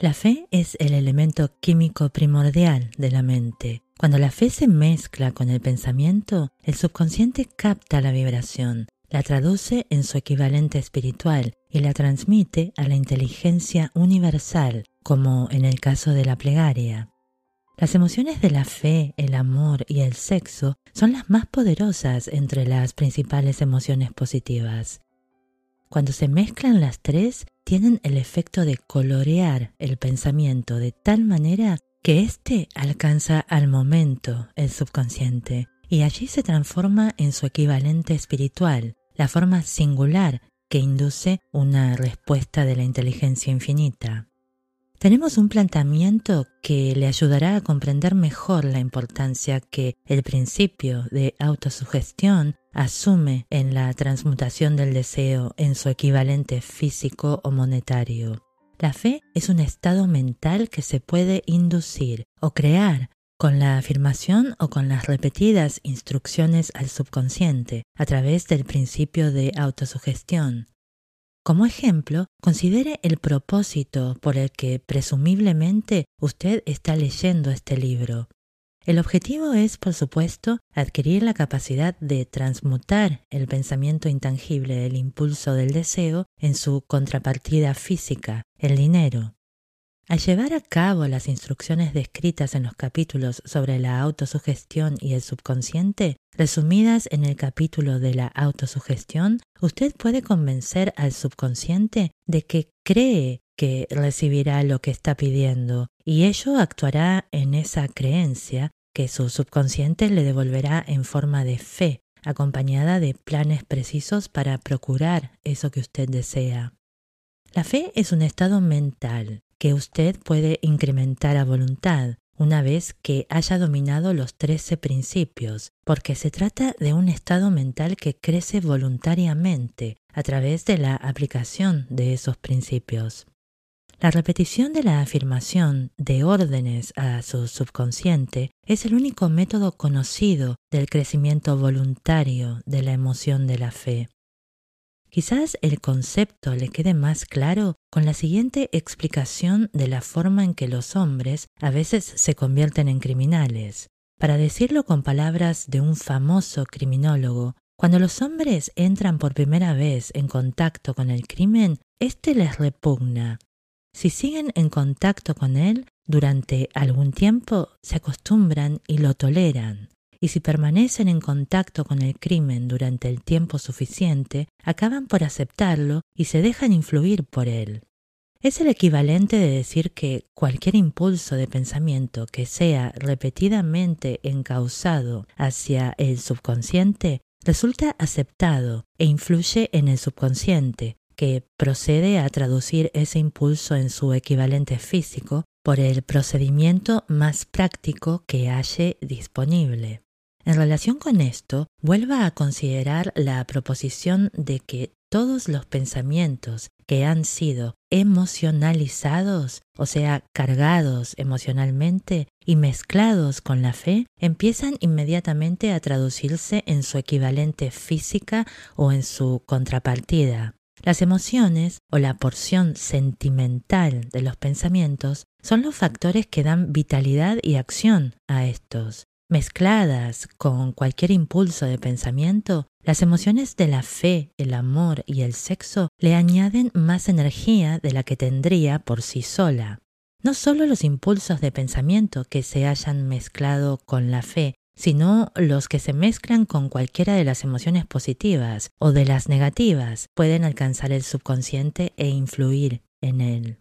La fe es el elemento químico primordial de la mente. Cuando la fe se mezcla con el pensamiento, el subconsciente capta la vibración, la traduce en su equivalente espiritual y la transmite a la inteligencia universal, como en el caso de la plegaria. Las emociones de la fe, el amor y el sexo son las más poderosas entre las principales emociones positivas. Cuando se mezclan las tres, tienen el efecto de colorear el pensamiento de tal manera que éste alcanza al momento el subconsciente y allí se transforma en su equivalente espiritual, la forma singular que induce una respuesta de la inteligencia infinita. Tenemos un planteamiento que le ayudará a comprender mejor la importancia que el principio de autosugestión asume en la transmutación del deseo en su equivalente físico o monetario. La fe es un estado mental que se puede inducir o crear con la afirmación o con las repetidas instrucciones al subconsciente a través del principio de autosugestión. Como ejemplo, considere el propósito por el que presumiblemente usted está leyendo este libro. El objetivo es, por supuesto, adquirir la capacidad de transmutar el pensamiento intangible del impulso del deseo en su contrapartida física, el dinero. Al llevar a cabo las instrucciones descritas en los capítulos sobre la autosugestión y el subconsciente, resumidas en el capítulo de la autosugestión, usted puede convencer al subconsciente de que cree que recibirá lo que está pidiendo y ello actuará en esa creencia que su subconsciente le devolverá en forma de fe, acompañada de planes precisos para procurar eso que usted desea. La fe es un estado mental que usted puede incrementar a voluntad una vez que haya dominado los trece principios, porque se trata de un estado mental que crece voluntariamente a través de la aplicación de esos principios. La repetición de la afirmación de órdenes a su subconsciente es el único método conocido del crecimiento voluntario de la emoción de la fe. Quizás el concepto le quede más claro con la siguiente explicación de la forma en que los hombres a veces se convierten en criminales. Para decirlo con palabras de un famoso criminólogo, cuando los hombres entran por primera vez en contacto con el crimen, éste les repugna, si siguen en contacto con él durante algún tiempo, se acostumbran y lo toleran. Y si permanecen en contacto con el crimen durante el tiempo suficiente, acaban por aceptarlo y se dejan influir por él. Es el equivalente de decir que cualquier impulso de pensamiento que sea repetidamente encausado hacia el subconsciente resulta aceptado e influye en el subconsciente, que procede a traducir ese impulso en su equivalente físico por el procedimiento más práctico que halle disponible. En relación con esto, vuelva a considerar la proposición de que todos los pensamientos que han sido emocionalizados, o sea, cargados emocionalmente y mezclados con la fe, empiezan inmediatamente a traducirse en su equivalente física o en su contrapartida. Las emociones o la porción sentimental de los pensamientos son los factores que dan vitalidad y acción a estos. Mezcladas con cualquier impulso de pensamiento, las emociones de la fe, el amor y el sexo le añaden más energía de la que tendría por sí sola. No solo los impulsos de pensamiento que se hayan mezclado con la fe sino los que se mezclan con cualquiera de las emociones positivas o de las negativas pueden alcanzar el subconsciente e influir en él.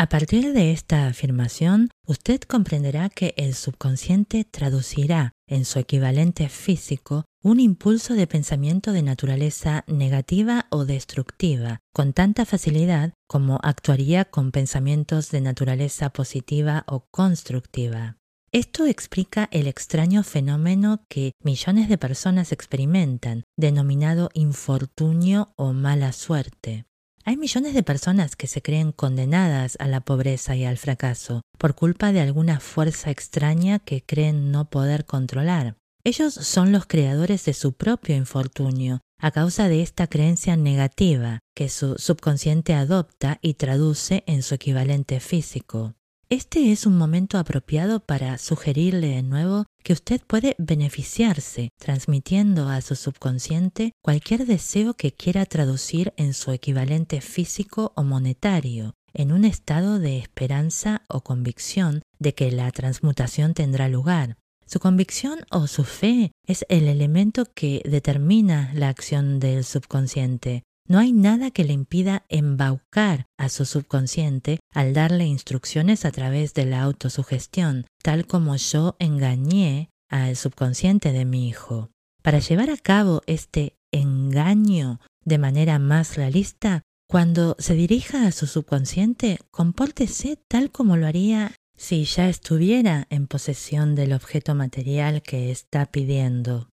A partir de esta afirmación, usted comprenderá que el subconsciente traducirá en su equivalente físico un impulso de pensamiento de naturaleza negativa o destructiva con tanta facilidad como actuaría con pensamientos de naturaleza positiva o constructiva. Esto explica el extraño fenómeno que millones de personas experimentan, denominado infortunio o mala suerte. Hay millones de personas que se creen condenadas a la pobreza y al fracaso por culpa de alguna fuerza extraña que creen no poder controlar. Ellos son los creadores de su propio infortunio a causa de esta creencia negativa que su subconsciente adopta y traduce en su equivalente físico. Este es un momento apropiado para sugerirle de nuevo que usted puede beneficiarse transmitiendo a su subconsciente cualquier deseo que quiera traducir en su equivalente físico o monetario, en un estado de esperanza o convicción de que la transmutación tendrá lugar. Su convicción o su fe es el elemento que determina la acción del subconsciente. No hay nada que le impida embaucar a su subconsciente al darle instrucciones a través de la autosugestión, tal como yo engañé al subconsciente de mi hijo. Para llevar a cabo este engaño de manera más realista, cuando se dirija a su subconsciente, compórtese tal como lo haría si ya estuviera en posesión del objeto material que está pidiendo.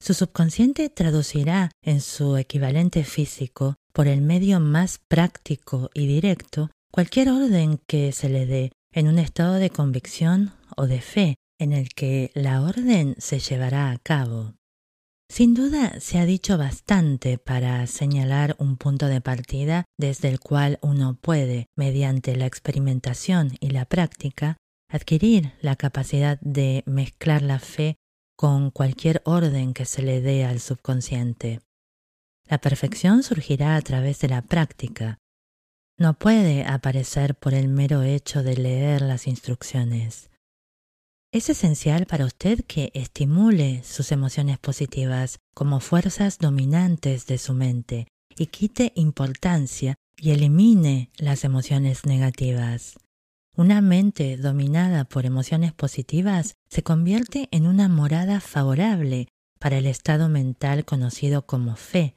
Su subconsciente traducirá en su equivalente físico, por el medio más práctico y directo, cualquier orden que se le dé en un estado de convicción o de fe en el que la orden se llevará a cabo. Sin duda se ha dicho bastante para señalar un punto de partida desde el cual uno puede, mediante la experimentación y la práctica, adquirir la capacidad de mezclar la fe con cualquier orden que se le dé al subconsciente. La perfección surgirá a través de la práctica. No puede aparecer por el mero hecho de leer las instrucciones. Es esencial para usted que estimule sus emociones positivas como fuerzas dominantes de su mente y quite importancia y elimine las emociones negativas. Una mente dominada por emociones positivas se convierte en una morada favorable para el estado mental conocido como fe.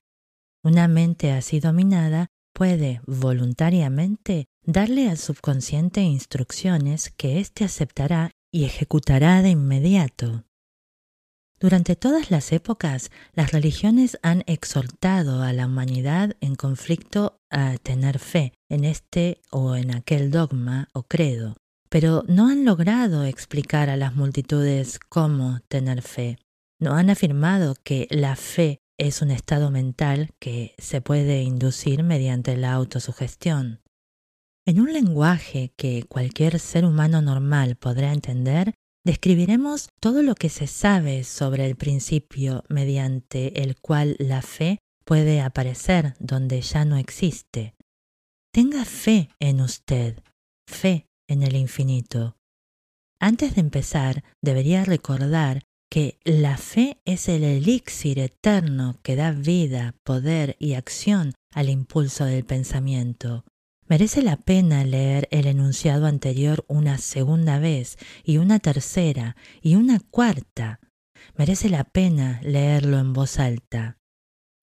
Una mente así dominada puede voluntariamente darle al subconsciente instrucciones que éste aceptará y ejecutará de inmediato. Durante todas las épocas, las religiones han exhortado a la humanidad en conflicto a tener fe en este o en aquel dogma o credo, pero no han logrado explicar a las multitudes cómo tener fe. No han afirmado que la fe es un estado mental que se puede inducir mediante la autosugestión. En un lenguaje que cualquier ser humano normal podrá entender, Describiremos todo lo que se sabe sobre el principio mediante el cual la fe puede aparecer donde ya no existe. Tenga fe en usted, fe en el infinito. Antes de empezar, debería recordar que la fe es el elixir eterno que da vida, poder y acción al impulso del pensamiento. Merece la pena leer el enunciado anterior una segunda vez y una tercera y una cuarta. Merece la pena leerlo en voz alta.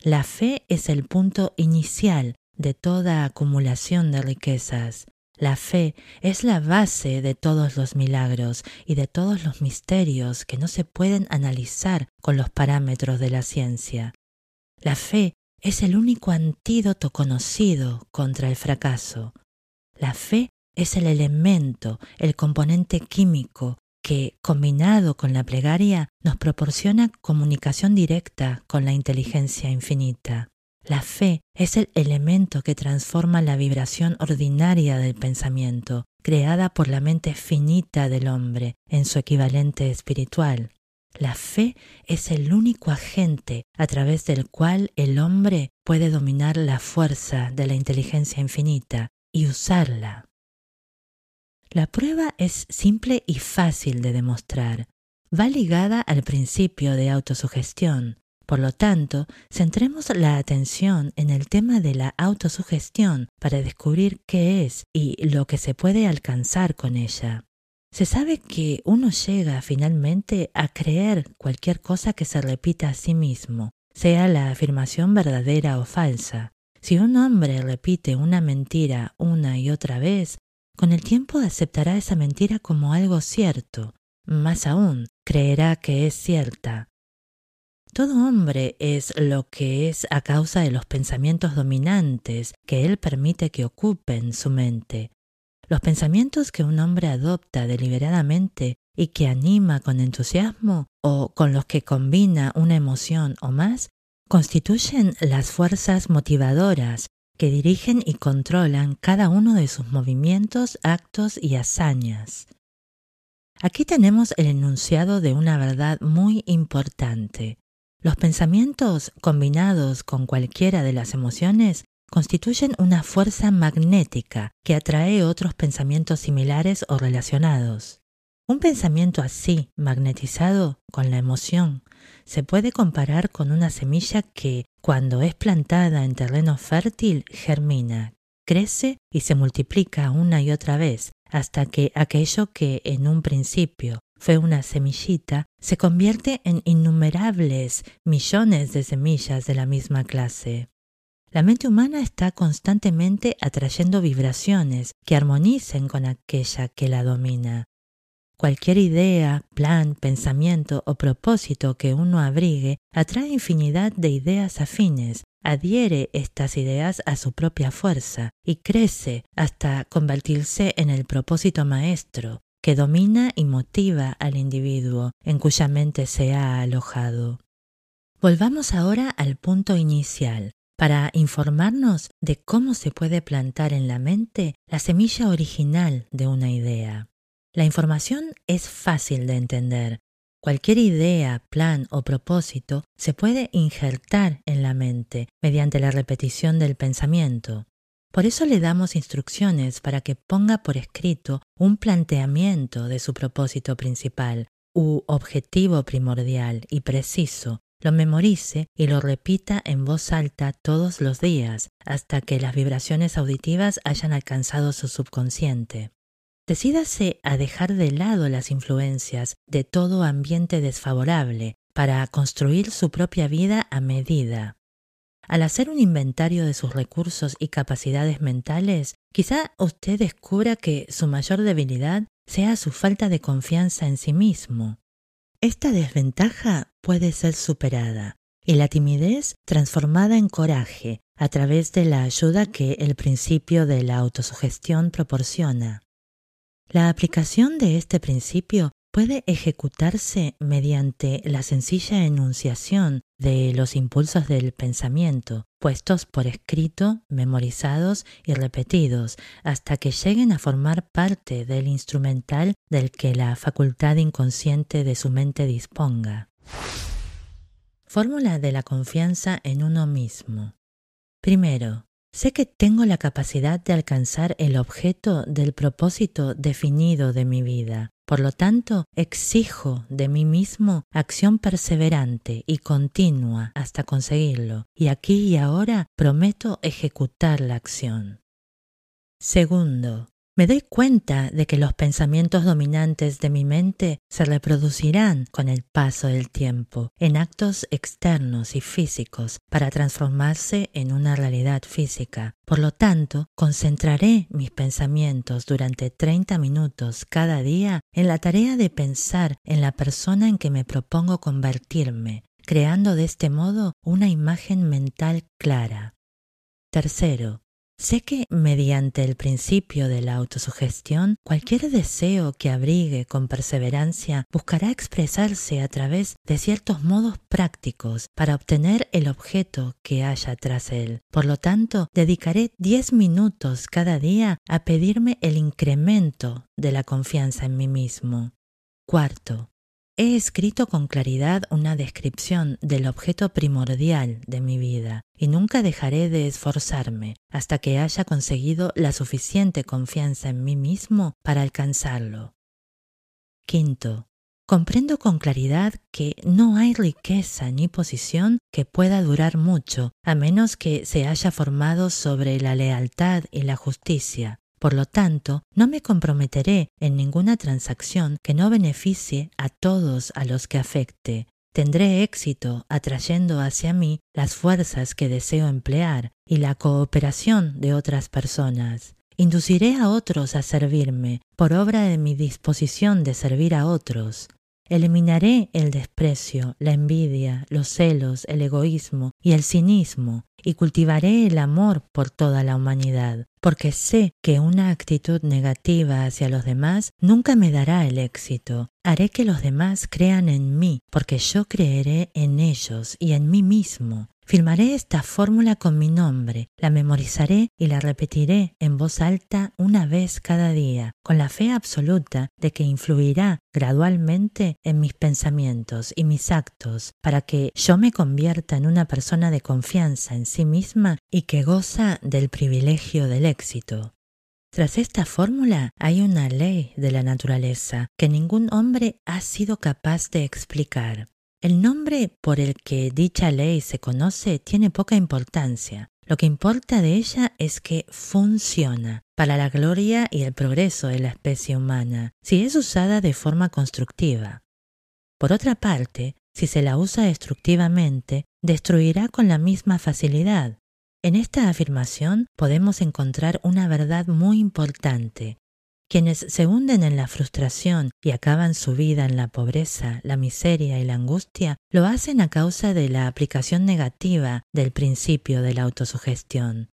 La fe es el punto inicial de toda acumulación de riquezas. La fe es la base de todos los milagros y de todos los misterios que no se pueden analizar con los parámetros de la ciencia. La fe es el único antídoto conocido contra el fracaso. La fe es el elemento, el componente químico que, combinado con la plegaria, nos proporciona comunicación directa con la inteligencia infinita. La fe es el elemento que transforma la vibración ordinaria del pensamiento, creada por la mente finita del hombre, en su equivalente espiritual. La fe es el único agente a través del cual el hombre puede dominar la fuerza de la inteligencia infinita y usarla. La prueba es simple y fácil de demostrar. Va ligada al principio de autosugestión. Por lo tanto, centremos la atención en el tema de la autosugestión para descubrir qué es y lo que se puede alcanzar con ella. Se sabe que uno llega finalmente a creer cualquier cosa que se repita a sí mismo, sea la afirmación verdadera o falsa. Si un hombre repite una mentira una y otra vez, con el tiempo aceptará esa mentira como algo cierto. Más aún, creerá que es cierta. Todo hombre es lo que es a causa de los pensamientos dominantes que él permite que ocupen su mente. Los pensamientos que un hombre adopta deliberadamente y que anima con entusiasmo o con los que combina una emoción o más constituyen las fuerzas motivadoras que dirigen y controlan cada uno de sus movimientos, actos y hazañas. Aquí tenemos el enunciado de una verdad muy importante. Los pensamientos combinados con cualquiera de las emociones constituyen una fuerza magnética que atrae otros pensamientos similares o relacionados. Un pensamiento así, magnetizado con la emoción, se puede comparar con una semilla que, cuando es plantada en terreno fértil, germina, crece y se multiplica una y otra vez, hasta que aquello que en un principio fue una semillita se convierte en innumerables millones de semillas de la misma clase. La mente humana está constantemente atrayendo vibraciones que armonicen con aquella que la domina. Cualquier idea, plan, pensamiento o propósito que uno abrigue atrae infinidad de ideas afines, adhiere estas ideas a su propia fuerza y crece hasta convertirse en el propósito maestro que domina y motiva al individuo en cuya mente se ha alojado. Volvamos ahora al punto inicial, para informarnos de cómo se puede plantar en la mente la semilla original de una idea. La información es fácil de entender. Cualquier idea, plan o propósito se puede injertar en la mente mediante la repetición del pensamiento. Por eso le damos instrucciones para que ponga por escrito un planteamiento de su propósito principal u objetivo primordial y preciso lo memorice y lo repita en voz alta todos los días hasta que las vibraciones auditivas hayan alcanzado su subconsciente. Decídase a dejar de lado las influencias de todo ambiente desfavorable para construir su propia vida a medida. Al hacer un inventario de sus recursos y capacidades mentales, quizá usted descubra que su mayor debilidad sea su falta de confianza en sí mismo. Esta desventaja puede ser superada y la timidez transformada en coraje a través de la ayuda que el principio de la autosugestión proporciona. La aplicación de este principio puede ejecutarse mediante la sencilla enunciación de los impulsos del pensamiento, puestos por escrito, memorizados y repetidos, hasta que lleguen a formar parte del instrumental del que la facultad inconsciente de su mente disponga. Fórmula de la confianza en uno mismo. Primero, sé que tengo la capacidad de alcanzar el objeto del propósito definido de mi vida. Por lo tanto, exijo de mí mismo acción perseverante y continua hasta conseguirlo, y aquí y ahora prometo ejecutar la acción. Segundo, me doy cuenta de que los pensamientos dominantes de mi mente se reproducirán con el paso del tiempo en actos externos y físicos para transformarse en una realidad física. Por lo tanto, concentraré mis pensamientos durante 30 minutos cada día en la tarea de pensar en la persona en que me propongo convertirme, creando de este modo una imagen mental clara. Tercero, Sé que mediante el principio de la autosugestión, cualquier deseo que abrigue con perseverancia buscará expresarse a través de ciertos modos prácticos para obtener el objeto que haya tras él. Por lo tanto, dedicaré 10 minutos cada día a pedirme el incremento de la confianza en mí mismo. Cuarto, He escrito con claridad una descripción del objeto primordial de mi vida y nunca dejaré de esforzarme hasta que haya conseguido la suficiente confianza en mí mismo para alcanzarlo. Quinto, comprendo con claridad que no hay riqueza ni posición que pueda durar mucho a menos que se haya formado sobre la lealtad y la justicia, por lo tanto, no me comprometeré en ninguna transacción que no beneficie a todos a los que afecte. Tendré éxito atrayendo hacia mí las fuerzas que deseo emplear y la cooperación de otras personas. Induciré a otros a servirme por obra de mi disposición de servir a otros. Eliminaré el desprecio, la envidia, los celos, el egoísmo y el cinismo, y cultivaré el amor por toda la humanidad, porque sé que una actitud negativa hacia los demás nunca me dará el éxito. Haré que los demás crean en mí, porque yo creeré en ellos y en mí mismo. Firmaré esta fórmula con mi nombre, la memorizaré y la repetiré en voz alta una vez cada día, con la fe absoluta de que influirá gradualmente en mis pensamientos y mis actos para que yo me convierta en una persona de confianza en sí misma y que goza del privilegio del éxito. Tras esta fórmula hay una ley de la naturaleza que ningún hombre ha sido capaz de explicar. El nombre por el que dicha ley se conoce tiene poca importancia. Lo que importa de ella es que funciona para la gloria y el progreso de la especie humana, si es usada de forma constructiva. Por otra parte, si se la usa destructivamente, destruirá con la misma facilidad. En esta afirmación podemos encontrar una verdad muy importante. Quienes se hunden en la frustración y acaban su vida en la pobreza, la miseria y la angustia, lo hacen a causa de la aplicación negativa del principio de la autosugestión.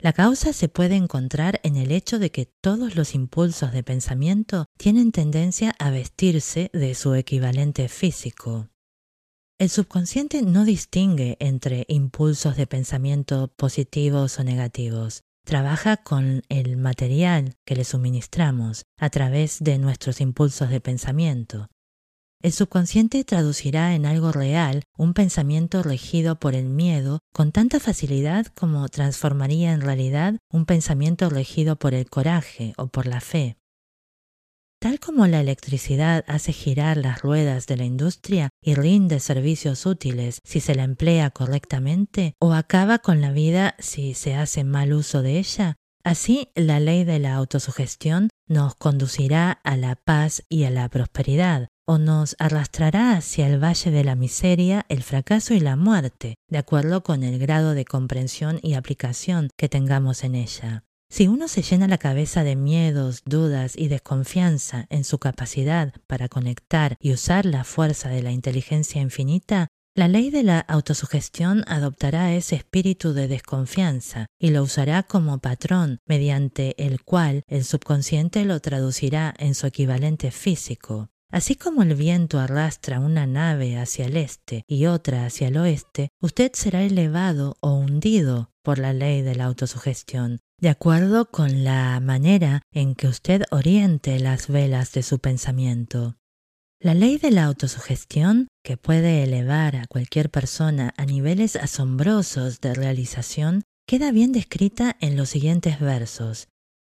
La causa se puede encontrar en el hecho de que todos los impulsos de pensamiento tienen tendencia a vestirse de su equivalente físico. El subconsciente no distingue entre impulsos de pensamiento positivos o negativos trabaja con el material que le suministramos a través de nuestros impulsos de pensamiento. El subconsciente traducirá en algo real un pensamiento regido por el miedo con tanta facilidad como transformaría en realidad un pensamiento regido por el coraje o por la fe. Tal como la electricidad hace girar las ruedas de la industria y rinde servicios útiles si se la emplea correctamente o acaba con la vida si se hace mal uso de ella, así la ley de la autosugestión nos conducirá a la paz y a la prosperidad, o nos arrastrará hacia el valle de la miseria, el fracaso y la muerte, de acuerdo con el grado de comprensión y aplicación que tengamos en ella. Si uno se llena la cabeza de miedos, dudas y desconfianza en su capacidad para conectar y usar la fuerza de la inteligencia infinita, la ley de la autosugestión adoptará ese espíritu de desconfianza y lo usará como patrón mediante el cual el subconsciente lo traducirá en su equivalente físico. Así como el viento arrastra una nave hacia el este y otra hacia el oeste, usted será elevado o hundido por la ley de la autosugestión, de acuerdo con la manera en que usted oriente las velas de su pensamiento. La ley de la autosugestión, que puede elevar a cualquier persona a niveles asombrosos de realización, queda bien descrita en los siguientes versos.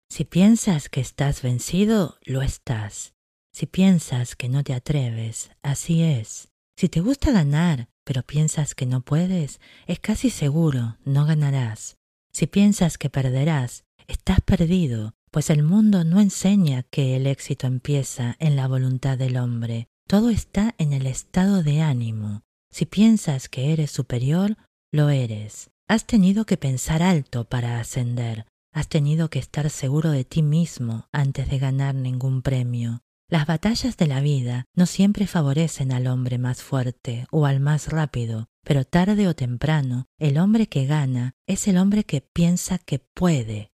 Si piensas que estás vencido, lo estás. Si piensas que no te atreves, así es. Si te gusta ganar, pero piensas que no puedes, es casi seguro, no ganarás. Si piensas que perderás, estás perdido, pues el mundo no enseña que el éxito empieza en la voluntad del hombre, todo está en el estado de ánimo. Si piensas que eres superior, lo eres. Has tenido que pensar alto para ascender, has tenido que estar seguro de ti mismo antes de ganar ningún premio. Las batallas de la vida no siempre favorecen al hombre más fuerte o al más rápido, pero tarde o temprano el hombre que gana es el hombre que piensa que puede.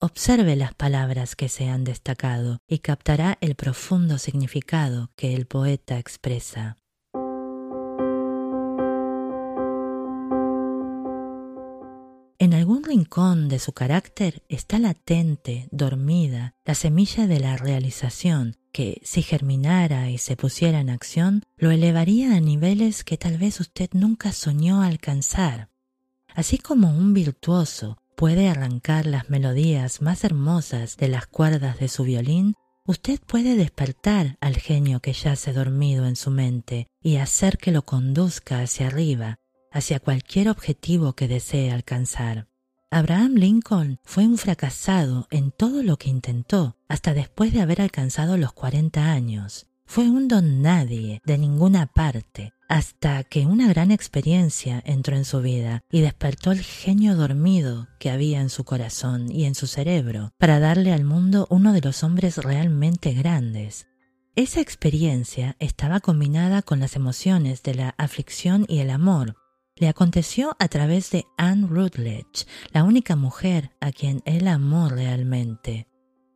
Observe las palabras que se han destacado y captará el profundo significado que el poeta expresa. En algún rincón de su carácter está latente, dormida, la semilla de la realización que, si germinara y se pusiera en acción, lo elevaría a niveles que tal vez usted nunca soñó alcanzar. Así como un virtuoso puede arrancar las melodías más hermosas de las cuerdas de su violín, usted puede despertar al genio que yace dormido en su mente y hacer que lo conduzca hacia arriba, hacia cualquier objetivo que desee alcanzar. Abraham Lincoln fue un fracasado en todo lo que intentó, hasta después de haber alcanzado los 40 años. Fue un don nadie de ninguna parte, hasta que una gran experiencia entró en su vida y despertó el genio dormido que había en su corazón y en su cerebro para darle al mundo uno de los hombres realmente grandes. Esa experiencia estaba combinada con las emociones de la aflicción y el amor, le aconteció a través de Anne Rutledge, la única mujer a quien él amó realmente.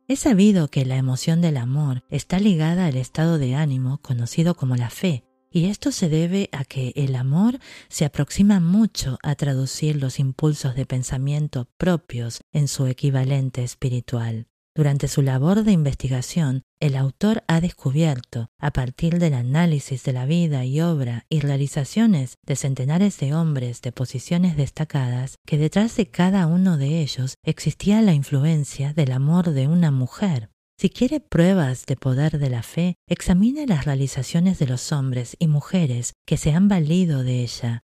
Es sabido que la emoción del amor está ligada al estado de ánimo conocido como la fe, y esto se debe a que el amor se aproxima mucho a traducir los impulsos de pensamiento propios en su equivalente espiritual. Durante su labor de investigación, el autor ha descubierto, a partir del análisis de la vida y obra y realizaciones de centenares de hombres de posiciones destacadas, que detrás de cada uno de ellos existía la influencia del amor de una mujer. Si quiere pruebas de poder de la fe, examine las realizaciones de los hombres y mujeres que se han valido de ella.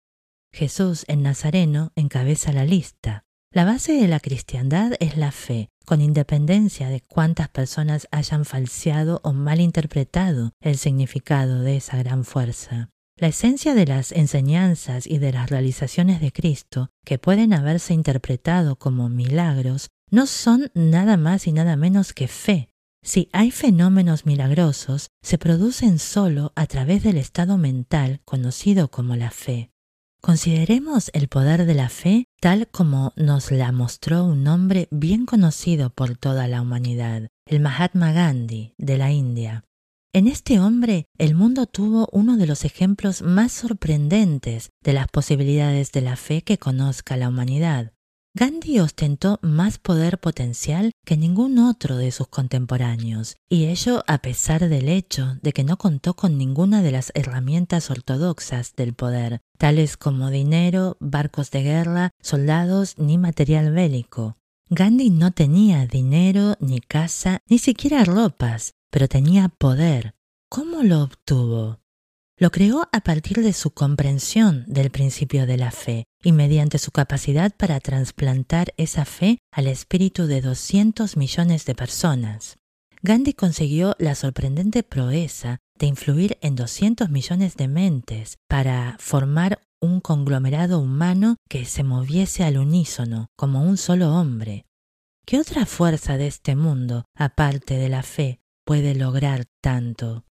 Jesús en Nazareno encabeza la lista. La base de la cristiandad es la fe, con independencia de cuántas personas hayan falseado o malinterpretado el significado de esa gran fuerza. La esencia de las enseñanzas y de las realizaciones de Cristo, que pueden haberse interpretado como milagros, no son nada más y nada menos que fe, si hay fenómenos milagrosos, se producen solo a través del estado mental conocido como la fe. Consideremos el poder de la fe tal como nos la mostró un hombre bien conocido por toda la humanidad, el Mahatma Gandhi de la India. En este hombre el mundo tuvo uno de los ejemplos más sorprendentes de las posibilidades de la fe que conozca la humanidad. Gandhi ostentó más poder potencial que ningún otro de sus contemporáneos, y ello a pesar del hecho de que no contó con ninguna de las herramientas ortodoxas del poder, tales como dinero, barcos de guerra, soldados ni material bélico. Gandhi no tenía dinero, ni casa, ni siquiera ropas, pero tenía poder. ¿Cómo lo obtuvo? Lo creó a partir de su comprensión del principio de la fe y mediante su capacidad para trasplantar esa fe al espíritu de 200 millones de personas. Gandhi consiguió la sorprendente proeza de influir en 200 millones de mentes para formar un conglomerado humano que se moviese al unísono como un solo hombre. ¿Qué otra fuerza de este mundo, aparte de la fe, puede lograr tanto?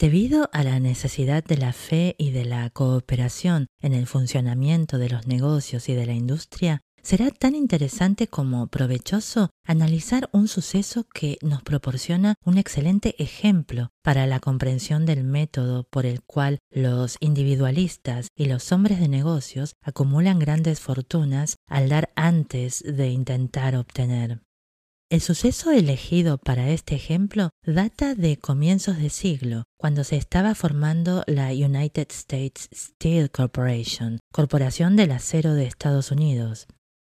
Debido a la necesidad de la fe y de la cooperación en el funcionamiento de los negocios y de la industria, será tan interesante como provechoso analizar un suceso que nos proporciona un excelente ejemplo para la comprensión del método por el cual los individualistas y los hombres de negocios acumulan grandes fortunas al dar antes de intentar obtener. El suceso elegido para este ejemplo data de comienzos de siglo, cuando se estaba formando la United States Steel Corporation, Corporación del Acero de Estados Unidos.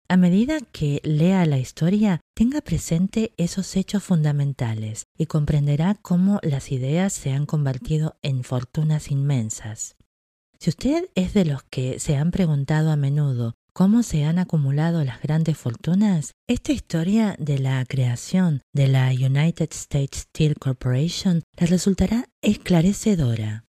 A medida que lea la historia, tenga presente esos hechos fundamentales y comprenderá cómo las ideas se han convertido en fortunas inmensas. Si usted es de los que se han preguntado a menudo cómo se han acumulado las grandes fortunas, esta historia de la creación de la United States Steel Corporation le resultará esclarecedora.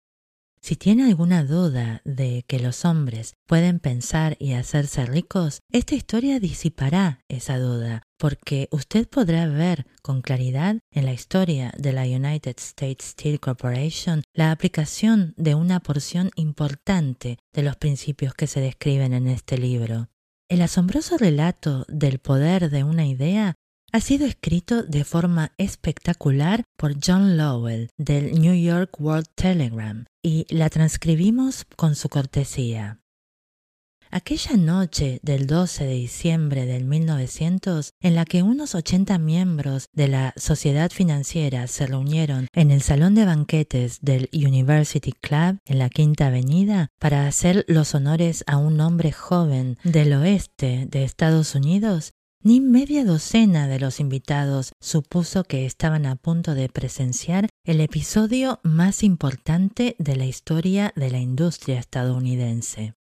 Si tiene alguna duda de que los hombres pueden pensar y hacerse ricos, esta historia disipará esa duda, porque usted podrá ver con claridad en la historia de la United States Steel Corporation la aplicación de una porción importante de los principios que se describen en este libro. El asombroso relato del poder de una idea ha sido escrito de forma espectacular por John Lowell del New York World Telegram y la transcribimos con su cortesía. Aquella noche del 12 de diciembre del 1900, en la que unos 80 miembros de la sociedad financiera se reunieron en el salón de banquetes del University Club en la Quinta Avenida para hacer los honores a un hombre joven del oeste de Estados Unidos, ni media docena de los invitados supuso que estaban a punto de presenciar el episodio más importante de la historia de la industria estadounidense.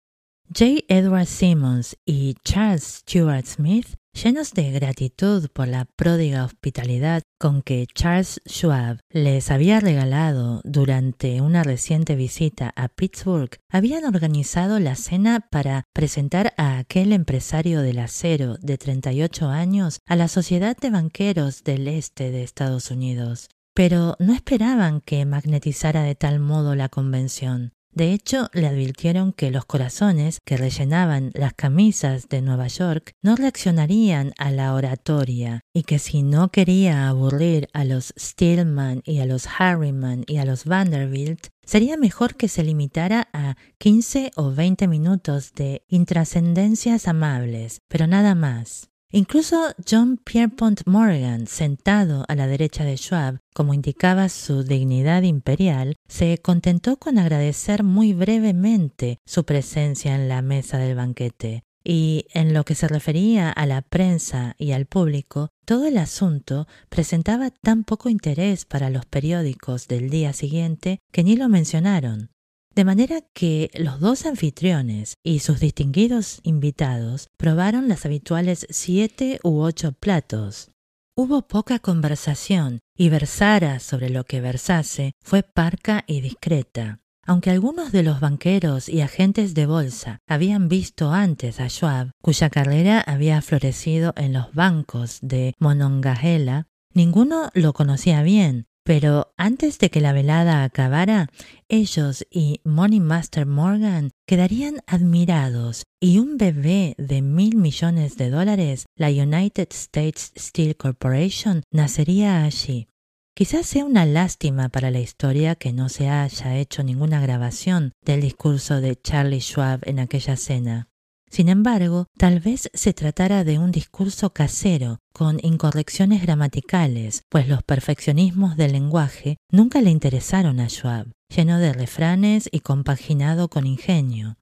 J. Edward Simmons y Charles Stuart Smith, llenos de gratitud por la pródiga hospitalidad con que Charles Schwab les había regalado durante una reciente visita a Pittsburgh, habían organizado la cena para presentar a aquel empresario del acero de 38 años a la Sociedad de Banqueros del Este de Estados Unidos. Pero no esperaban que magnetizara de tal modo la convención. De hecho, le advirtieron que los corazones que rellenaban las camisas de Nueva York no reaccionarían a la oratoria y que si no quería aburrir a los Stillman y a los Harriman y a los Vanderbilt, sería mejor que se limitara a 15 o 20 minutos de intrascendencias amables, pero nada más. Incluso John Pierpont Morgan, sentado a la derecha de Schwab, como indicaba su dignidad imperial, se contentó con agradecer muy brevemente su presencia en la mesa del banquete. Y en lo que se refería a la prensa y al público, todo el asunto presentaba tan poco interés para los periódicos del día siguiente que ni lo mencionaron. De manera que los dos anfitriones y sus distinguidos invitados probaron las habituales siete u ocho platos. Hubo poca conversación y versara sobre lo que versase fue parca y discreta. Aunque algunos de los banqueros y agentes de bolsa habían visto antes a Schwab, cuya carrera había florecido en los bancos de Monongahela, ninguno lo conocía bien pero antes de que la velada acabara, ellos y Money Master Morgan quedarían admirados y un bebé de mil millones de dólares, la United States Steel Corporation, nacería allí. Quizás sea una lástima para la historia que no se haya hecho ninguna grabación del discurso de Charlie Schwab en aquella cena. Sin embargo, tal vez se tratara de un discurso casero, con incorrecciones gramaticales, pues los perfeccionismos del lenguaje nunca le interesaron a Schwab, lleno de refranes y compaginado con ingenio.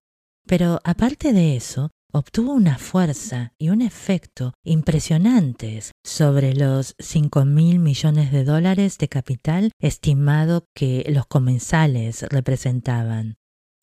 Pero aparte de eso, obtuvo una fuerza y un efecto impresionantes sobre los cinco mil millones de dólares de capital estimado que los comensales representaban.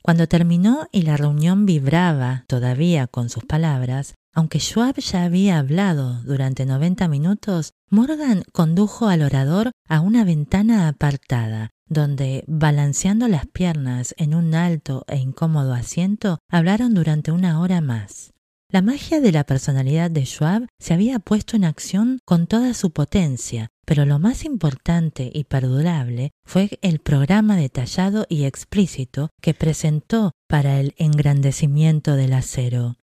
Cuando terminó y la reunión vibraba todavía con sus palabras, aunque Schwab ya había hablado durante noventa minutos, Morgan condujo al orador a una ventana apartada, donde, balanceando las piernas en un alto e incómodo asiento, hablaron durante una hora más. La magia de la personalidad de Schwab se había puesto en acción con toda su potencia, pero lo más importante y perdurable fue el programa detallado y explícito que presentó para el engrandecimiento del acero.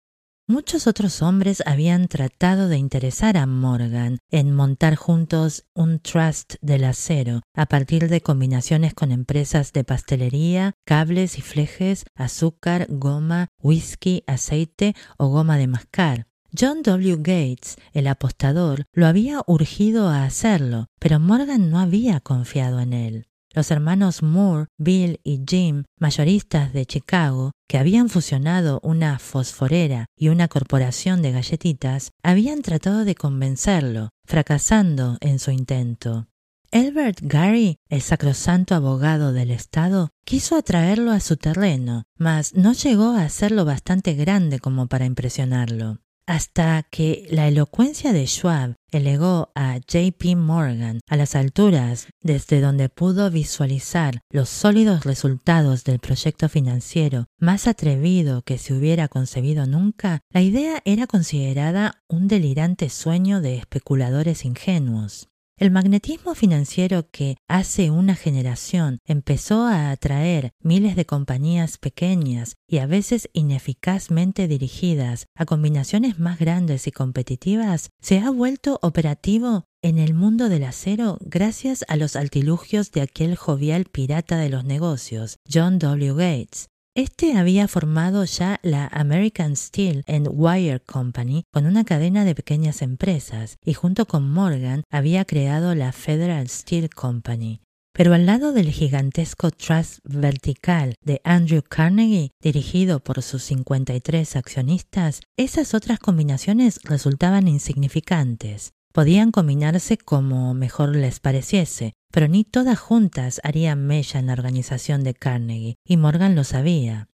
Muchos otros hombres habían tratado de interesar a Morgan en montar juntos un trust del acero a partir de combinaciones con empresas de pastelería, cables y flejes, azúcar, goma, whisky, aceite o goma de mascar. John W. Gates, el apostador, lo había urgido a hacerlo, pero Morgan no había confiado en él. Los hermanos Moore, Bill y Jim, mayoristas de Chicago, que habían fusionado una fosforera y una corporación de galletitas, habían tratado de convencerlo, fracasando en su intento. Elbert Gary, el sacrosanto abogado del Estado, quiso atraerlo a su terreno, mas no llegó a hacerlo bastante grande como para impresionarlo hasta que la elocuencia de Schwab elegó a JP Morgan a las alturas desde donde pudo visualizar los sólidos resultados del proyecto financiero más atrevido que se hubiera concebido nunca, la idea era considerada un delirante sueño de especuladores ingenuos. El magnetismo financiero que hace una generación empezó a atraer miles de compañías pequeñas y a veces ineficazmente dirigidas a combinaciones más grandes y competitivas se ha vuelto operativo en el mundo del acero gracias a los artilugios de aquel jovial pirata de los negocios, John W. Gates, este había formado ya la American Steel and Wire Company con una cadena de pequeñas empresas y junto con Morgan había creado la Federal Steel Company. Pero al lado del gigantesco trust vertical de Andrew Carnegie, dirigido por sus 53 accionistas, esas otras combinaciones resultaban insignificantes. Podían combinarse como mejor les pareciese, pero ni todas juntas harían mella en la organización de Carnegie, y Morgan lo sabía.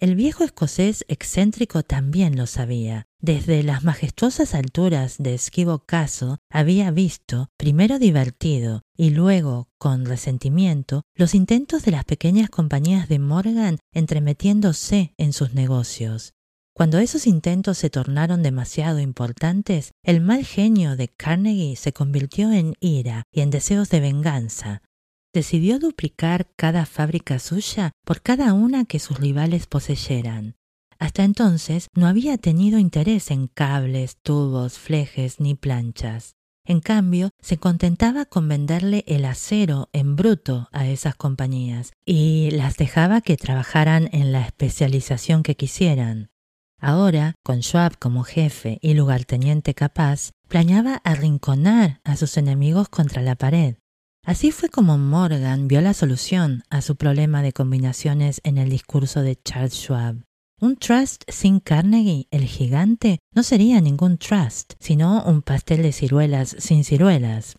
El viejo escocés excéntrico también lo sabía. Desde las majestuosas alturas de esquivo caso había visto, primero divertido y luego con resentimiento, los intentos de las pequeñas compañías de Morgan entremetiéndose en sus negocios. Cuando esos intentos se tornaron demasiado importantes, el mal genio de Carnegie se convirtió en ira y en deseos de venganza. decidió duplicar cada fábrica suya por cada una que sus rivales poseyeran. Hasta entonces no había tenido interés en cables, tubos, flejes ni planchas. En cambio, se contentaba con venderle el acero en bruto a esas compañías y las dejaba que trabajaran en la especialización que quisieran. Ahora, con Schwab como jefe y lugarteniente capaz, planeaba arrinconar a sus enemigos contra la pared. Así fue como Morgan vio la solución a su problema de combinaciones en el discurso de Charles Schwab. Un trust sin Carnegie, el gigante, no sería ningún trust, sino un pastel de ciruelas sin ciruelas.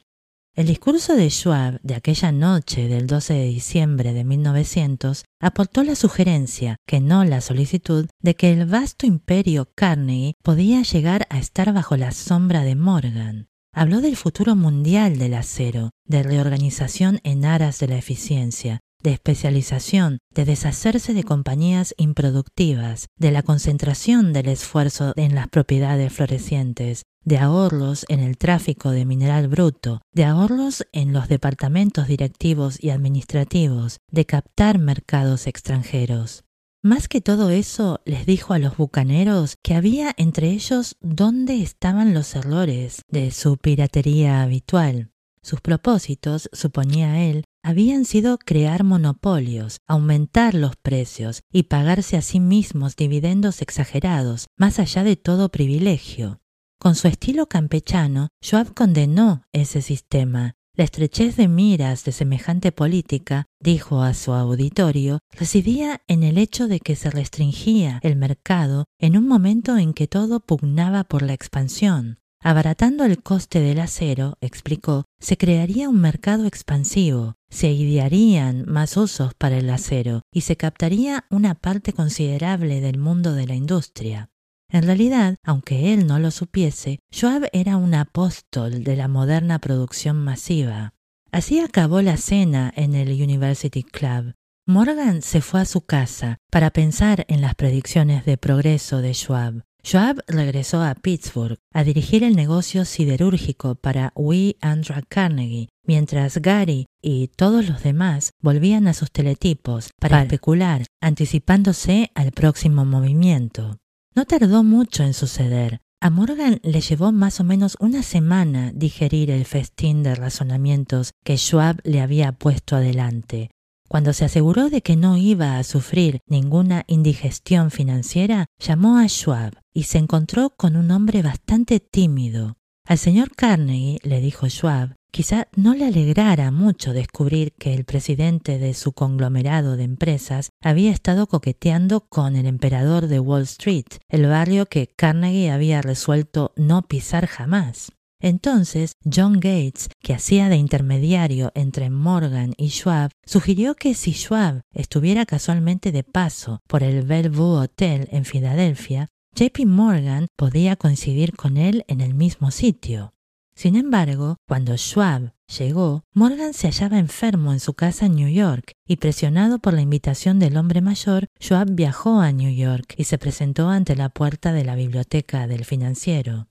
El discurso de Schwab de aquella noche del 12 de diciembre de 1900 aportó la sugerencia, que no la solicitud, de que el vasto imperio Carnegie podía llegar a estar bajo la sombra de Morgan. Habló del futuro mundial del acero, de reorganización en aras de la eficiencia, de especialización, de deshacerse de compañías improductivas, de la concentración del esfuerzo en las propiedades florecientes, de ahorros en el tráfico de mineral bruto, de ahorros en los departamentos directivos y administrativos, de captar mercados extranjeros. Más que todo eso, les dijo a los bucaneros que había entre ellos dónde estaban los errores de su piratería habitual. Sus propósitos, suponía él, habían sido crear monopolios, aumentar los precios y pagarse a sí mismos dividendos exagerados, más allá de todo privilegio. Con su estilo campechano, Schwab condenó ese sistema. La estrechez de miras de semejante política, dijo a su auditorio, residía en el hecho de que se restringía el mercado en un momento en que todo pugnaba por la expansión. Abaratando el coste del acero, explicó, se crearía un mercado expansivo, se idearían más usos para el acero y se captaría una parte considerable del mundo de la industria. En realidad, aunque él no lo supiese, Schwab era un apóstol de la moderna producción masiva. Así acabó la cena en el University Club. Morgan se fue a su casa para pensar en las predicciones de progreso de Schwab. Schwab regresó a Pittsburgh a dirigir el negocio siderúrgico para We Andrew Carnegie, mientras Gary y todos los demás volvían a sus teletipos para especular, anticipándose al próximo movimiento. No tardó mucho en suceder. A Morgan le llevó más o menos una semana digerir el festín de razonamientos que Schwab le había puesto adelante. Cuando se aseguró de que no iba a sufrir ninguna indigestión financiera, llamó a Schwab y se encontró con un hombre bastante tímido. Al señor Carnegie, le dijo Schwab, quizá no le alegrara mucho descubrir que el presidente de su conglomerado de empresas había estado coqueteando con el emperador de Wall Street, el barrio que Carnegie había resuelto no pisar jamás. Entonces, John Gates, que hacía de intermediario entre Morgan y Schwab, sugirió que si Schwab estuviera casualmente de paso por el Bellevue Hotel en Filadelfia, JP Morgan podía coincidir con él en el mismo sitio. Sin embargo, cuando Schwab llegó, Morgan se hallaba enfermo en su casa en New York y presionado por la invitación del hombre mayor, Schwab viajó a New York y se presentó ante la puerta de la biblioteca del financiero.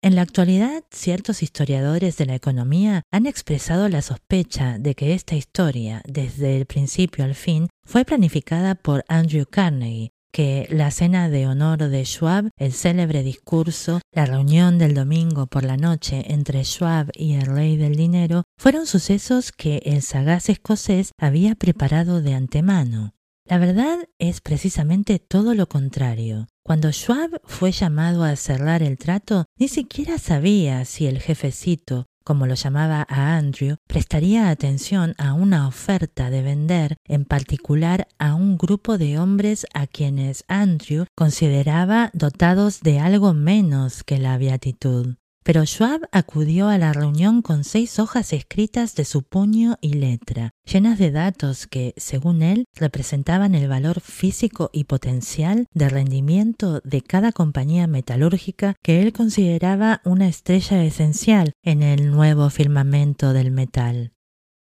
En la actualidad, ciertos historiadores de la economía han expresado la sospecha de que esta historia, desde el principio al fin, fue planificada por Andrew Carnegie, que la cena de honor de Schwab, el célebre discurso, la reunión del domingo por la noche entre Schwab y el rey del dinero, fueron sucesos que el sagaz escocés había preparado de antemano. La verdad es precisamente todo lo contrario. Cuando Schwab fue llamado a cerrar el trato, ni siquiera sabía si el jefecito, como lo llamaba a Andrew, prestaría atención a una oferta de vender, en particular a un grupo de hombres a quienes Andrew consideraba dotados de algo menos que la beatitud. Pero Schwab acudió a la reunión con seis hojas escritas de su puño y letra, llenas de datos que, según él, representaban el valor físico y potencial de rendimiento de cada compañía metalúrgica que él consideraba una estrella esencial en el nuevo firmamento del metal.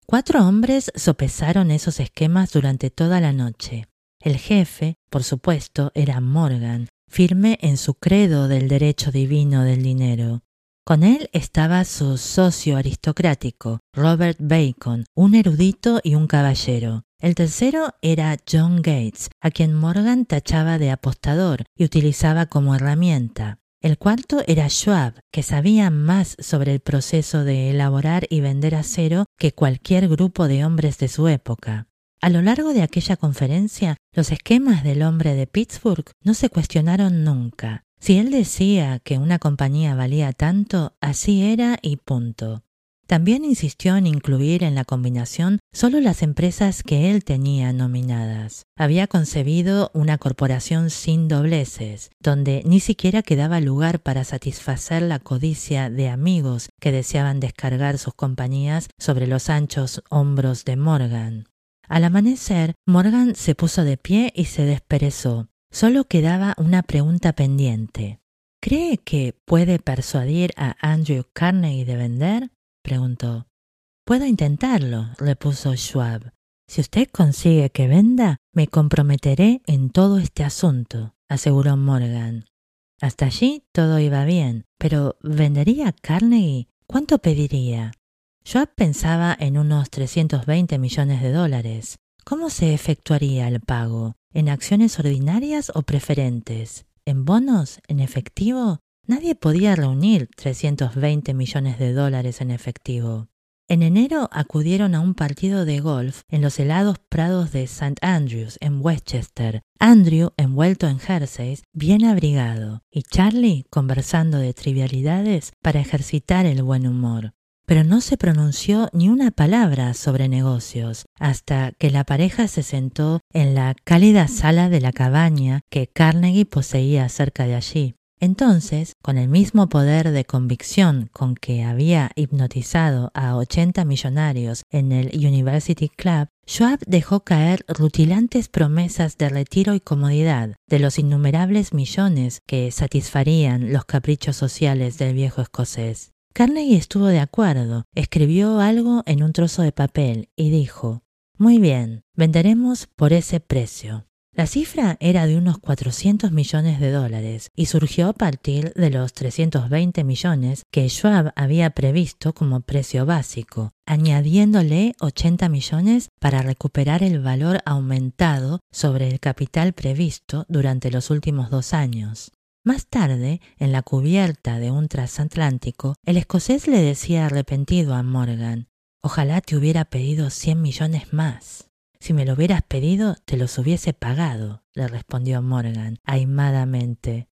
Cuatro hombres sopesaron esos esquemas durante toda la noche. El jefe, por supuesto, era Morgan, firme en su credo del derecho divino del dinero. Con él estaba su socio aristocrático, Robert Bacon, un erudito y un caballero. El tercero era John Gates, a quien Morgan tachaba de apostador y utilizaba como herramienta. El cuarto era Schwab, que sabía más sobre el proceso de elaborar y vender acero que cualquier grupo de hombres de su época. A lo largo de aquella conferencia, los esquemas del hombre de Pittsburgh no se cuestionaron nunca. Si él decía que una compañía valía tanto, así era y punto. También insistió en incluir en la combinación solo las empresas que él tenía nominadas. Había concebido una corporación sin dobleces, donde ni siquiera quedaba lugar para satisfacer la codicia de amigos que deseaban descargar sus compañías sobre los anchos hombros de Morgan. Al amanecer, Morgan se puso de pie y se desperezó. Solo quedaba una pregunta pendiente. ¿Cree que puede persuadir a Andrew Carnegie de vender? preguntó. Puedo intentarlo, repuso Schwab. Si usted consigue que venda, me comprometeré en todo este asunto, aseguró Morgan. Hasta allí todo iba bien, pero ¿vendería Carnegie? ¿Cuánto pediría? Schwab pensaba en unos 320 millones de dólares. ¿Cómo se efectuaría el pago? ¿En acciones ordinarias o preferentes? ¿En bonos? ¿En efectivo? Nadie podía reunir 320 millones de dólares en efectivo. En enero acudieron a un partido de golf en los helados prados de St. Andrews, en Westchester, Andrew envuelto en jerseys, bien abrigado, y Charlie conversando de trivialidades para ejercitar el buen humor. Pero no se pronunció ni una palabra sobre negocios hasta que la pareja se sentó en la cálida sala de la cabaña que Carnegie poseía cerca de allí. Entonces, con el mismo poder de convicción con que había hipnotizado a 80 millonarios en el University Club, Schwab dejó caer rutilantes promesas de retiro y comodidad de los innumerables millones que satisfarían los caprichos sociales del viejo escocés. Carnegie estuvo de acuerdo, escribió algo en un trozo de papel y dijo Muy bien, venderemos por ese precio. La cifra era de unos 400 millones de dólares y surgió a partir de los 320 millones que Schwab había previsto como precio básico, añadiéndole 80 millones para recuperar el valor aumentado sobre el capital previsto durante los últimos dos años. Más tarde, en la cubierta de un transatlántico, el escocés le decía arrepentido a Morgan Ojalá te hubiera pedido 100 millones más. Si me lo hubieras pedido, te los hubiese pagado, le respondió Morgan, aimadamente.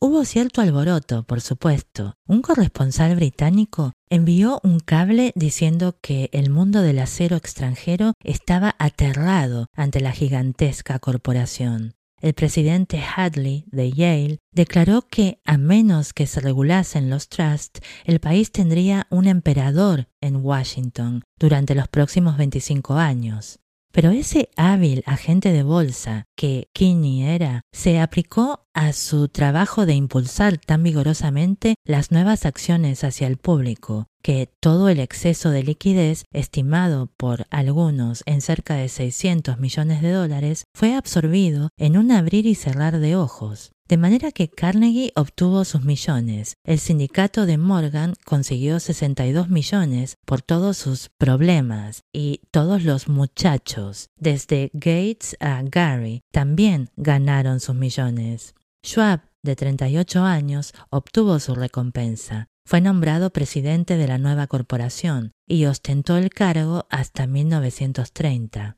Hubo cierto alboroto, por supuesto. Un corresponsal británico envió un cable diciendo que el mundo del acero extranjero estaba aterrado ante la gigantesca corporación. El presidente Hadley de Yale declaró que a menos que se regulasen los trusts, el país tendría un emperador en Washington durante los próximos 25 años. Pero ese hábil agente de bolsa que Kinney era, se aplicó a su trabajo de impulsar tan vigorosamente las nuevas acciones hacia el público, que todo el exceso de liquidez, estimado por algunos en cerca de 600 millones de dólares, fue absorbido en un abrir y cerrar de ojos. De manera que Carnegie obtuvo sus millones. El sindicato de Morgan consiguió 62 millones por todos sus problemas y todos los muchachos, desde Gates a Gary, también ganaron sus millones. Schwab, de 38 años, obtuvo su recompensa. Fue nombrado presidente de la nueva corporación y ostentó el cargo hasta 1930.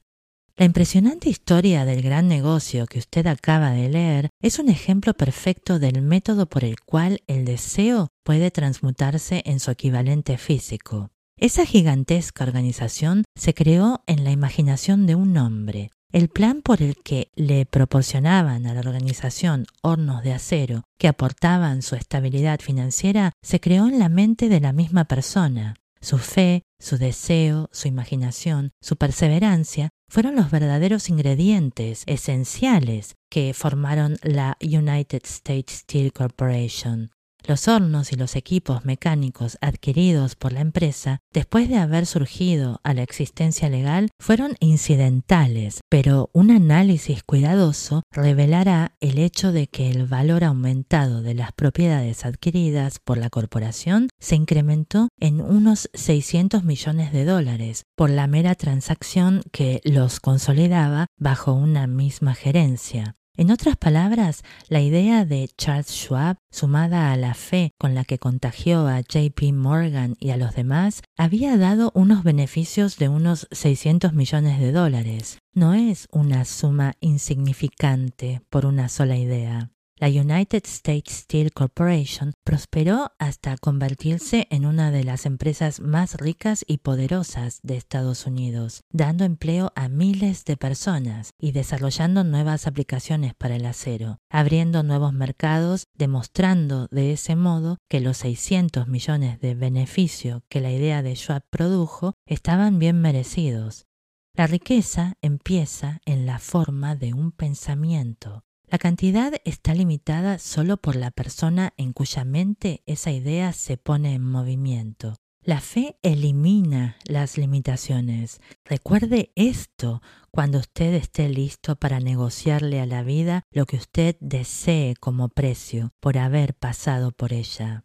La impresionante historia del gran negocio que usted acaba de leer es un ejemplo perfecto del método por el cual el deseo puede transmutarse en su equivalente físico. Esa gigantesca organización se creó en la imaginación de un hombre. El plan por el que le proporcionaban a la organización hornos de acero que aportaban su estabilidad financiera se creó en la mente de la misma persona. Su fe, su deseo, su imaginación, su perseverancia fueron los verdaderos ingredientes esenciales que formaron la United States Steel Corporation. Los hornos y los equipos mecánicos adquiridos por la empresa, después de haber surgido a la existencia legal, fueron incidentales, pero un análisis cuidadoso revelará el hecho de que el valor aumentado de las propiedades adquiridas por la corporación se incrementó en unos 600 millones de dólares por la mera transacción que los consolidaba bajo una misma gerencia. En otras palabras, la idea de Charles Schwab, sumada a la fe con la que contagió a JP Morgan y a los demás, había dado unos beneficios de unos 600 millones de dólares. No es una suma insignificante por una sola idea. La United States Steel Corporation prosperó hasta convertirse en una de las empresas más ricas y poderosas de Estados Unidos, dando empleo a miles de personas y desarrollando nuevas aplicaciones para el acero, abriendo nuevos mercados, demostrando de ese modo que los 600 millones de beneficio que la idea de Schwab produjo estaban bien merecidos. La riqueza empieza en la forma de un pensamiento. La cantidad está limitada solo por la persona en cuya mente esa idea se pone en movimiento. La fe elimina las limitaciones. Recuerde esto cuando usted esté listo para negociarle a la vida lo que usted desee como precio por haber pasado por ella.